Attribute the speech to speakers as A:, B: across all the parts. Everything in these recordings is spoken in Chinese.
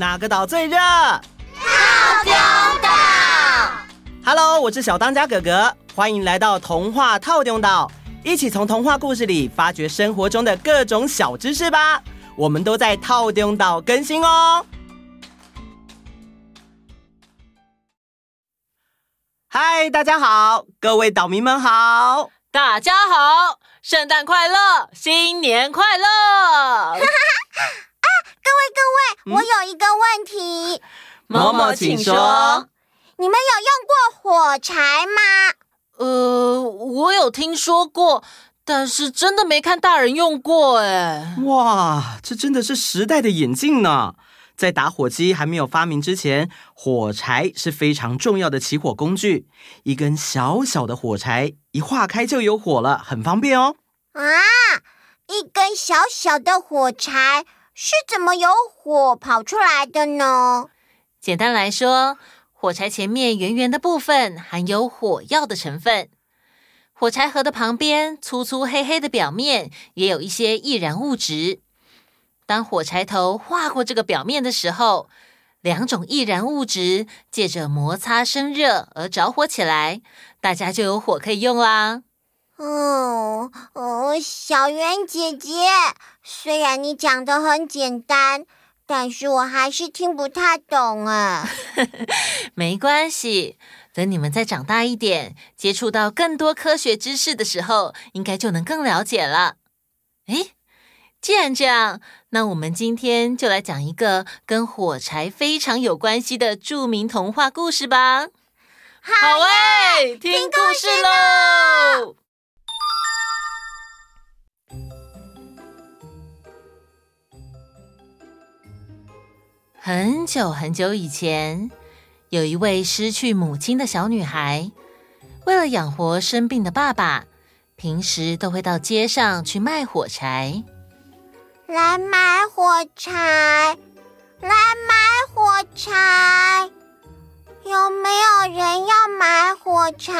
A: 哪个岛最热？
B: 套丁岛。
A: Hello，我是小当家哥哥，欢迎来到童话套丁岛，一起从童话故事里发掘生活中的各种小知识吧。我们都在套丁岛更新哦。嗨，大家好，各位岛民们好，
C: 大家好，圣诞快乐，新年快乐！啊，
B: 各位各位，我有一个问题，
A: 嬷嬷请说，
B: 你们有用过火柴吗？
C: 呃，我有听说过，但是真的没看大人用过哎。
A: 哇，这真的是时代的眼镜呢。在打火机还没有发明之前，火柴是非常重要的起火工具。一根小小的火柴，一划开就有火了，很方便哦。
B: 啊，一根小小的火柴是怎么有火跑出来的呢？
C: 简单来说，火柴前面圆圆的部分含有火药的成分，火柴盒的旁边粗粗黑黑的表面也有一些易燃物质。当火柴头划过这个表面的时候，两种易燃物质借着摩擦生热而着火起来，大家就有火可以用啦。
B: 哦哦，小圆姐姐，虽然你讲的很简单，但是我还是听不太懂啊。
C: 没关系，等你们再长大一点，接触到更多科学知识的时候，应该就能更了解了。诶既然这样，那我们今天就来讲一个跟火柴非常有关系的著名童话故事吧。
B: 好，
C: 好喂，听故事喽！很久很久以前，有一位失去母亲的小女孩，为了养活生病的爸爸，平时都会到街上去卖火柴。
B: 来买火柴，来买火柴，有没有人要买火柴？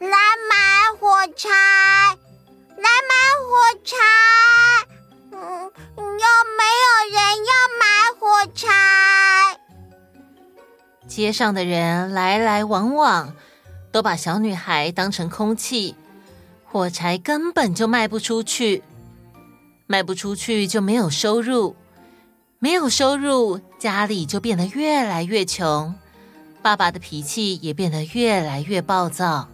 B: 来买火柴，来买火柴，
C: 街上的人来来往往，都把小女孩当成空气，火柴根本就卖不出去。卖不出去就没有收入，没有收入，家里就变得越来越穷，爸爸的脾气也变得越来越暴躁。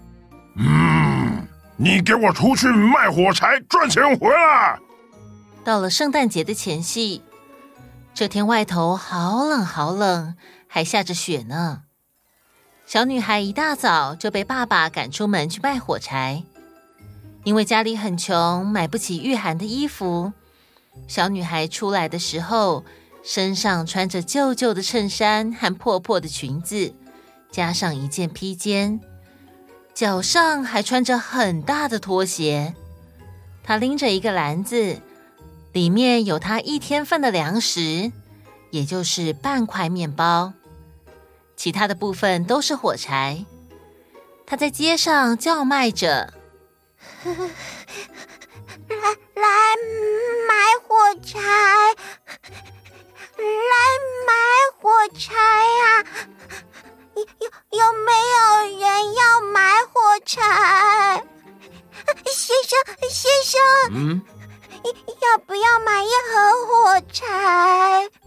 D: 嗯，你给我出去卖火柴赚钱回来。
C: 到了圣诞节的前夕，这天外头好冷好冷，还下着雪呢。小女孩一大早就被爸爸赶出门去卖火柴。因为家里很穷，买不起御寒的衣服，小女孩出来的时候，身上穿着旧旧的衬衫和破破的裙子，加上一件披肩，脚上还穿着很大的拖鞋。她拎着一个篮子，里面有她一天份的粮食，也就是半块面包，其他的部分都是火柴。他在街上叫卖着。
B: 来来买火柴，来买火柴呀！有有有没有人要买火柴？先生先生，
A: 嗯，
B: 要不要买一盒火柴？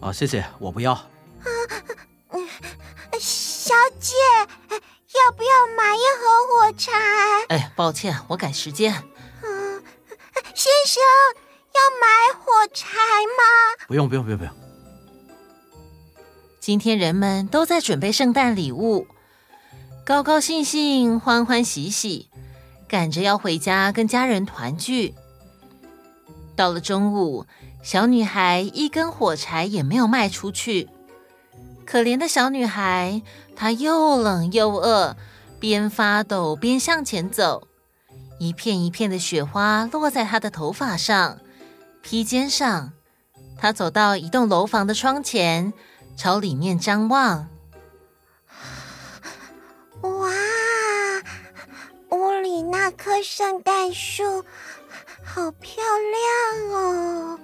A: 啊，谢谢，我不要。
B: 嗯，小姐。要不要买一盒火柴？
C: 哎，抱歉，我赶时间。
B: 嗯，先生，要买火柴吗？
A: 不用，不用，不用，不用。
C: 今天人们都在准备圣诞礼物，高高兴兴，欢欢喜喜，赶着要回家跟家人团聚。到了中午，小女孩一根火柴也没有卖出去。可怜的小女孩，她又冷又饿，边发抖边向前走。一片一片的雪花落在她的头发上、披肩上。她走到一栋楼房的窗前，朝里面张望。
B: 哇，屋里那棵圣诞树好漂亮哦！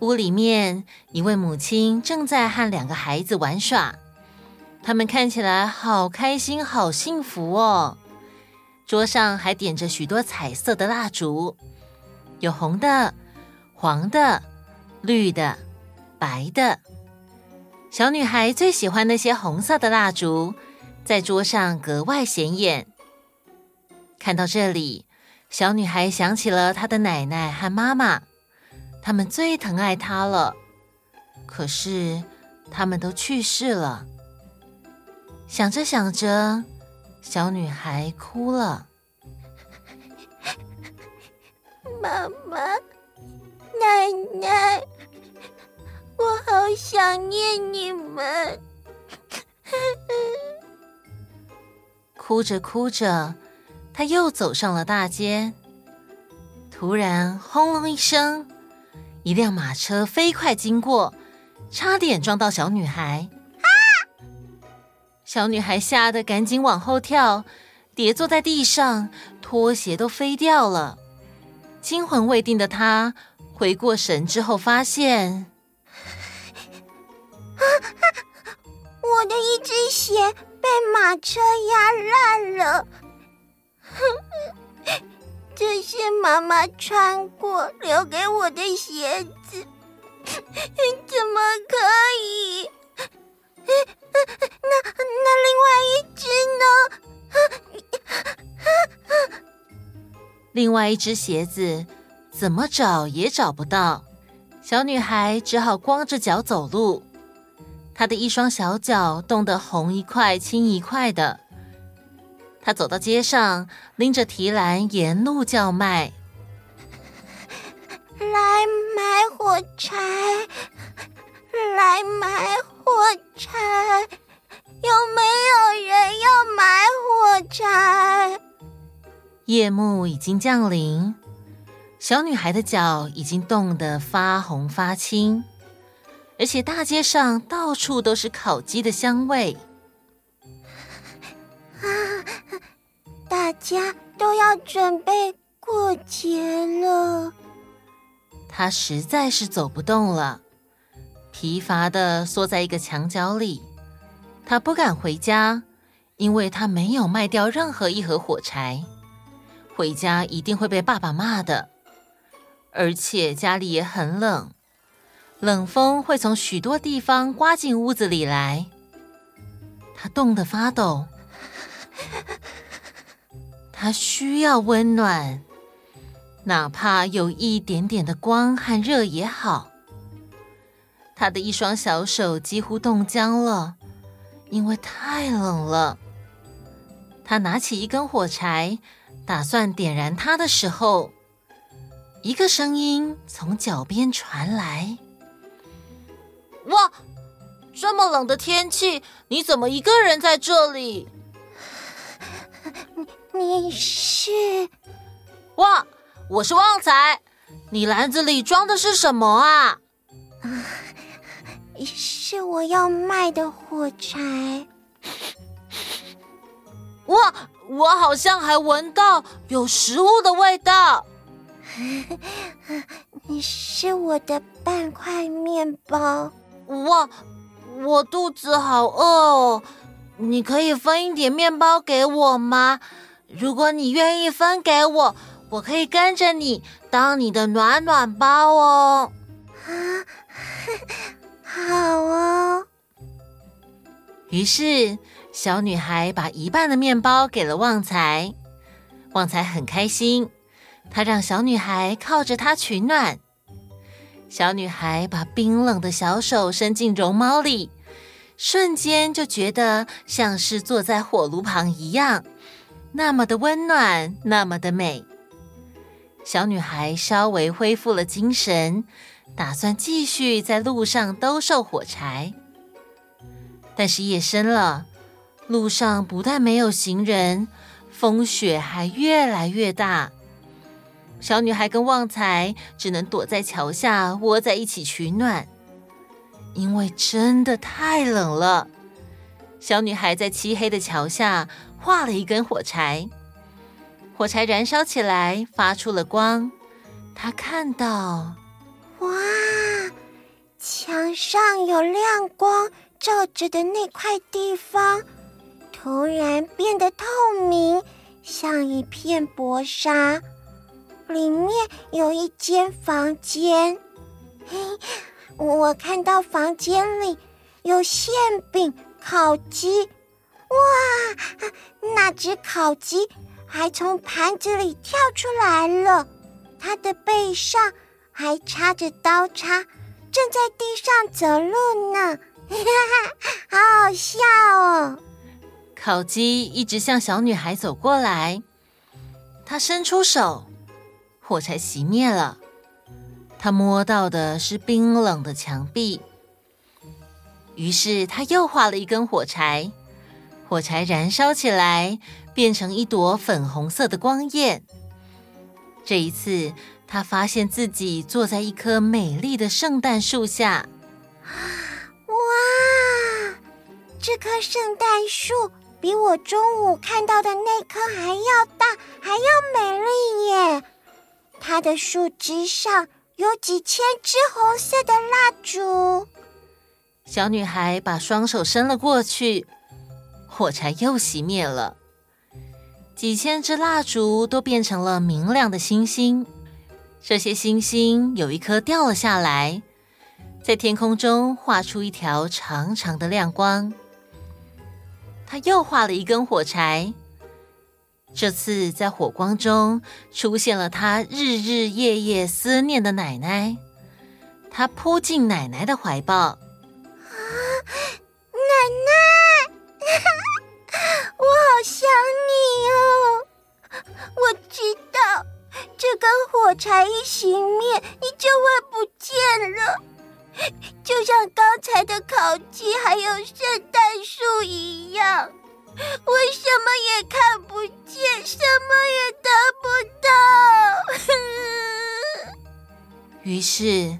C: 屋里面，一位母亲正在和两个孩子玩耍，他们看起来好开心、好幸福哦。桌上还点着许多彩色的蜡烛，有红的、黄的、绿的、白的。小女孩最喜欢那些红色的蜡烛，在桌上格外显眼。看到这里，小女孩想起了她的奶奶和妈妈。他们最疼爱她了，可是他们都去世了。想着想着，小女孩哭了。
B: 妈妈、奶奶，我好想念你们。
C: 哭着哭着，她又走上了大街。突然，轰隆一声。一辆马车飞快经过，差点撞到小女孩。啊！小女孩吓得赶紧往后跳，跌坐在地上，拖鞋都飞掉了。惊魂未定的她回过神之后，发现，
B: 啊，我的一只鞋被马车压烂了。这是妈妈穿过留给我的鞋子，怎么可以？那那另外一只呢？
C: 另外一只鞋子怎么找也找不到，小女孩只好光着脚走路，她的一双小脚冻得红一块青一块的。他走到街上，拎着提篮，沿路叫卖：“
B: 来买火柴，来买火柴，有没有人要买火柴？”
C: 夜幕已经降临，小女孩的脚已经冻得发红发青，而且大街上到处都是烤鸡的香味。
B: 大家都要准备过节了，
C: 他实在是走不动了，疲乏地缩在一个墙角里。他不敢回家，因为他没有卖掉任何一盒火柴，回家一定会被爸爸骂的。而且家里也很冷，冷风会从许多地方刮进屋子里来，他冻得发抖。他需要温暖，哪怕有一点点的光和热也好。他的一双小手几乎冻僵了，因为太冷了。他拿起一根火柴，打算点燃它的时候，一个声音从脚边传来：“哇，这么冷的天气，你怎么一个人在这里？”
B: 你是？
C: 哇，我是旺财。你篮子里装的是什么啊？
B: 是我要卖的火柴。
C: 哇，我好像还闻到有食物的味道。
B: 你是我的半块面包。
C: 哇，我肚子好饿哦。你可以分一点面包给我吗？如果你愿意分给我，我可以跟着你当你的暖暖包哦。
B: 啊，好哦。
C: 于是，小女孩把一半的面包给了旺财。旺财很开心，他让小女孩靠着他取暖。小女孩把冰冷的小手伸进绒毛里。瞬间就觉得像是坐在火炉旁一样，那么的温暖，那么的美。小女孩稍微恢复了精神，打算继续在路上兜售火柴。但是夜深了，路上不但没有行人，风雪还越来越大。小女孩跟旺财只能躲在桥下窝在一起取暖。因为真的太冷了，小女孩在漆黑的桥下画了一根火柴，火柴燃烧起来，发出了光。他看到，
B: 哇，墙上有亮光照着的那块地方，突然变得透明，像一片薄纱。里面有一间房间，嘿，我看到房间里有馅饼、烤鸡，哇，那只烤鸡还从盘子里跳出来了，它的背上还插着刀叉，正在地上走路呢，哈哈，好好笑哦！
C: 烤鸡一直向小女孩走过来，她伸出手。火柴熄灭了，她摸到的是冰冷的墙壁。于是他又画了一根火柴，火柴燃烧起来，变成一朵粉红色的光焰。这一次，他发现自己坐在一棵美丽的圣诞树下。
B: 哇，这棵圣诞树比我中午看到的那棵还要大，还要美丽耶！它的树枝上有几千支红色的蜡烛。
C: 小女孩把双手伸了过去，火柴又熄灭了。几千支蜡烛都变成了明亮的星星。这些星星有一颗掉了下来，在天空中画出一条长长的亮光。她又画了一根火柴。这次在火光中出现了他日日夜夜思念的奶奶，他扑进奶奶的怀抱。
B: 我想你哦！我知道，这根火柴一熄灭，你就会不见了，就像刚才的烤鸡还有圣诞树一样。我什么也看不见，什么也得不到。
C: 于是，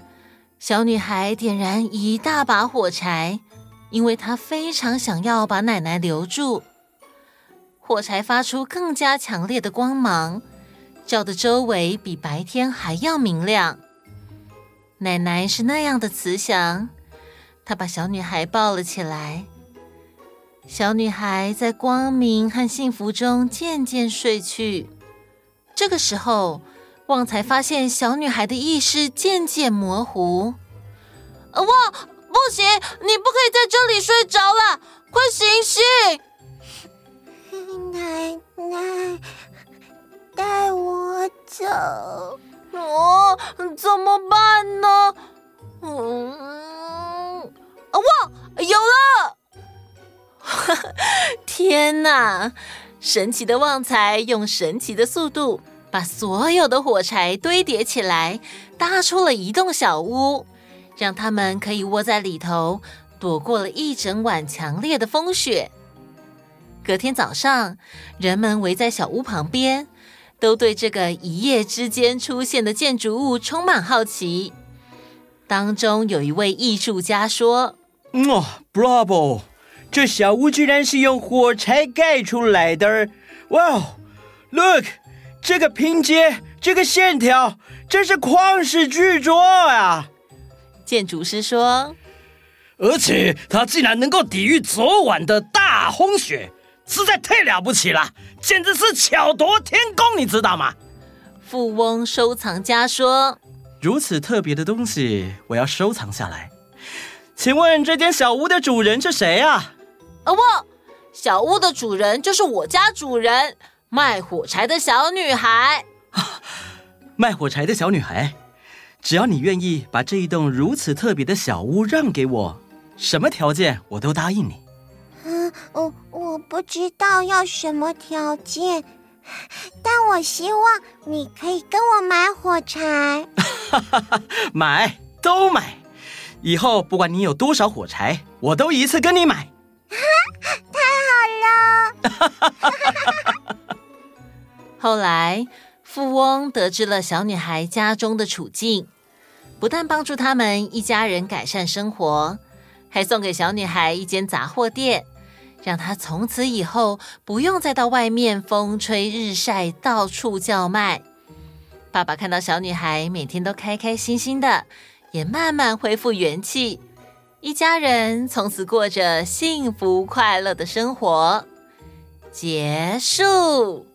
C: 小女孩点燃一大把火柴，因为她非常想要把奶奶留住。火柴发出更加强烈的光芒，照得周围比白天还要明亮。奶奶是那样的慈祥，她把小女孩抱了起来。小女孩在光明和幸福中渐渐睡去。这个时候，旺财发现小女孩的意识渐渐模糊。旺，不行，你不可以在这里睡着了，快醒醒！
B: 奶奶，带我走。
C: 哦，怎么办呢？嗯，啊，哇，有了。天哪！神奇的旺财用神奇的速度把所有的火柴堆叠起来，搭出了一栋小屋，让他们可以窝在里头，躲过了一整晚强烈的风雪。隔天早上，人们围在小屋旁边，都对这个一夜之间出现的建筑物充满好奇。当中有一位艺术家说：“
A: 哦，Bravo！” 这小屋居然是用火柴盖出来的！哇哦，Look，这个拼接，这个线条，真是旷世巨作啊！
C: 建筑师说，
A: 而且它竟然能够抵御昨晚的大风雪，实在太了不起了，简直是巧夺天工，你知道吗？
C: 富翁收藏家说，
A: 如此特别的东西，我要收藏下来。请问这间小屋的主人是谁啊？
C: 哦不，小屋的主人就是我家主人，卖火柴的小女孩。
A: 卖火柴的小女孩，只要你愿意把这一栋如此特别的小屋让给我，什么条件我都答应你。
B: 嗯，我我不知道要什么条件，但我希望你可以跟我买火柴。
A: 买都买，以后不管你有多少火柴，我都一次跟你买。
B: 太好了！
C: 后来，富翁得知了小女孩家中的处境，不但帮助他们一家人改善生活，还送给小女孩一间杂货店，让她从此以后不用再到外面风吹日晒到处叫卖。爸爸看到小女孩每天都开开心心的，也慢慢恢复元气，一家人从此过着幸福快乐的生活。结束。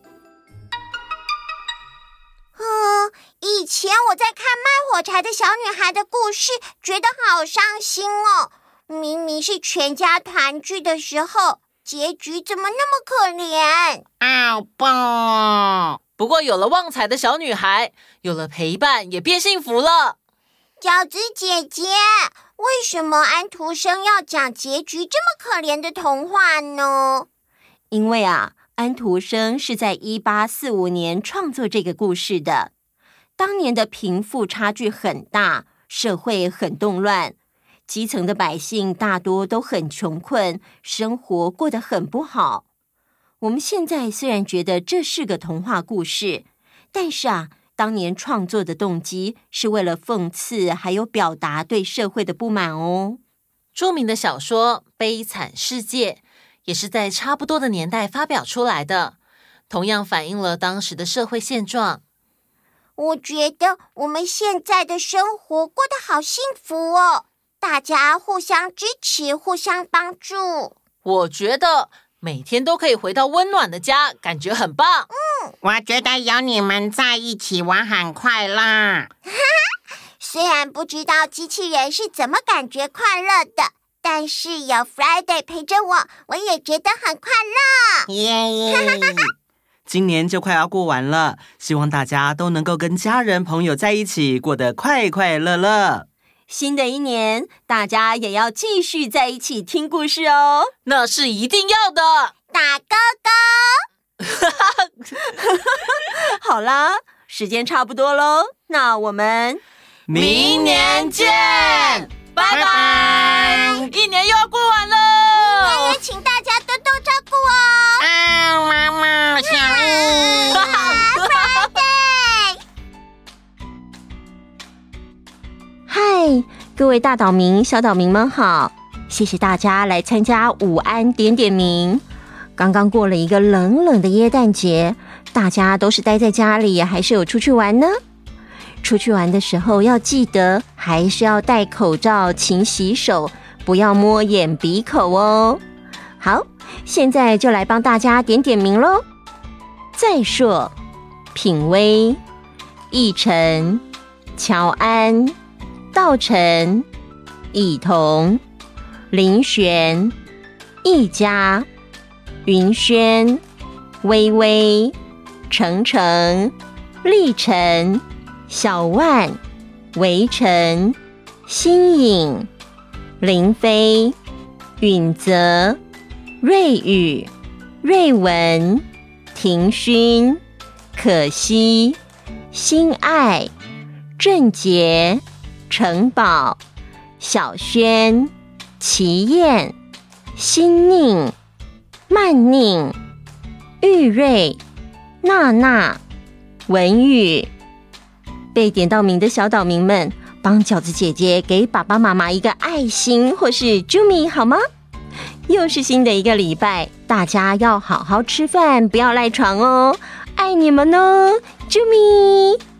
B: 嗯，以前我在看卖火柴的小女孩的故事，觉得好伤心哦。明明是全家团聚的时候，结局怎么那么可怜？
E: 好棒！
C: 不过有了旺财的小女孩，有了陪伴，也变幸福了。
B: 饺子姐姐，为什么安徒生要讲结局这么可怜的童话呢？
F: 因为啊，安徒生是在一八四五年创作这个故事的。当年的贫富差距很大，社会很动乱，基层的百姓大多都很穷困，生活过得很不好。我们现在虽然觉得这是个童话故事，但是啊，当年创作的动机是为了讽刺，还有表达对社会的不满哦。
C: 著名的小说《悲惨世界》也是在差不多的年代发表出来的，同样反映了当时的社会现状。
B: 我觉得我们现在的生活过得好幸福哦，大家互相支持，互相帮助。
C: 我觉得。每天都可以回到温暖的家，感觉很棒。
E: 嗯，我觉得有你们在一起，我很快乐。哈
B: 哈，虽然不知道机器人是怎么感觉快乐的，但是有 Friday 陪着我，我也觉得很快乐。
E: 耶！
A: 今年就快要过完了，希望大家都能够跟家人朋友在一起，过得快快乐乐。
F: 新的一年，大家也要继续在一起听故事哦，
C: 那是一定要的。
B: 打勾勾！
F: 好啦，时间差不多喽，那我们
C: 明年见，拜拜！拜拜，
F: 各位大岛民、小岛民们好！谢谢大家来参加午安点点名。刚刚过了一个冷冷的耶诞节，大家都是待在家里，还是有出去玩呢？出去玩的时候要记得，还是要戴口罩、勤洗手，不要摸眼鼻口哦。好，现在就来帮大家点点名喽。再硕，品威、奕晨、乔安。道成、以彤、林璇、一家、云轩、微微、程程、历程、小万、围城、新颖、林飞、允泽、瑞宇、瑞文、庭勋、可惜、心爱、郑杰。城堡、小轩、齐燕、新宁、曼宁、玉瑞、娜娜、文宇，被点到名的小岛民们，帮饺子姐姐给爸爸妈妈一个爱心或是啾咪好吗？又是新的一个礼拜，大家要好好吃饭，不要赖床哦，爱你们哦，啾咪。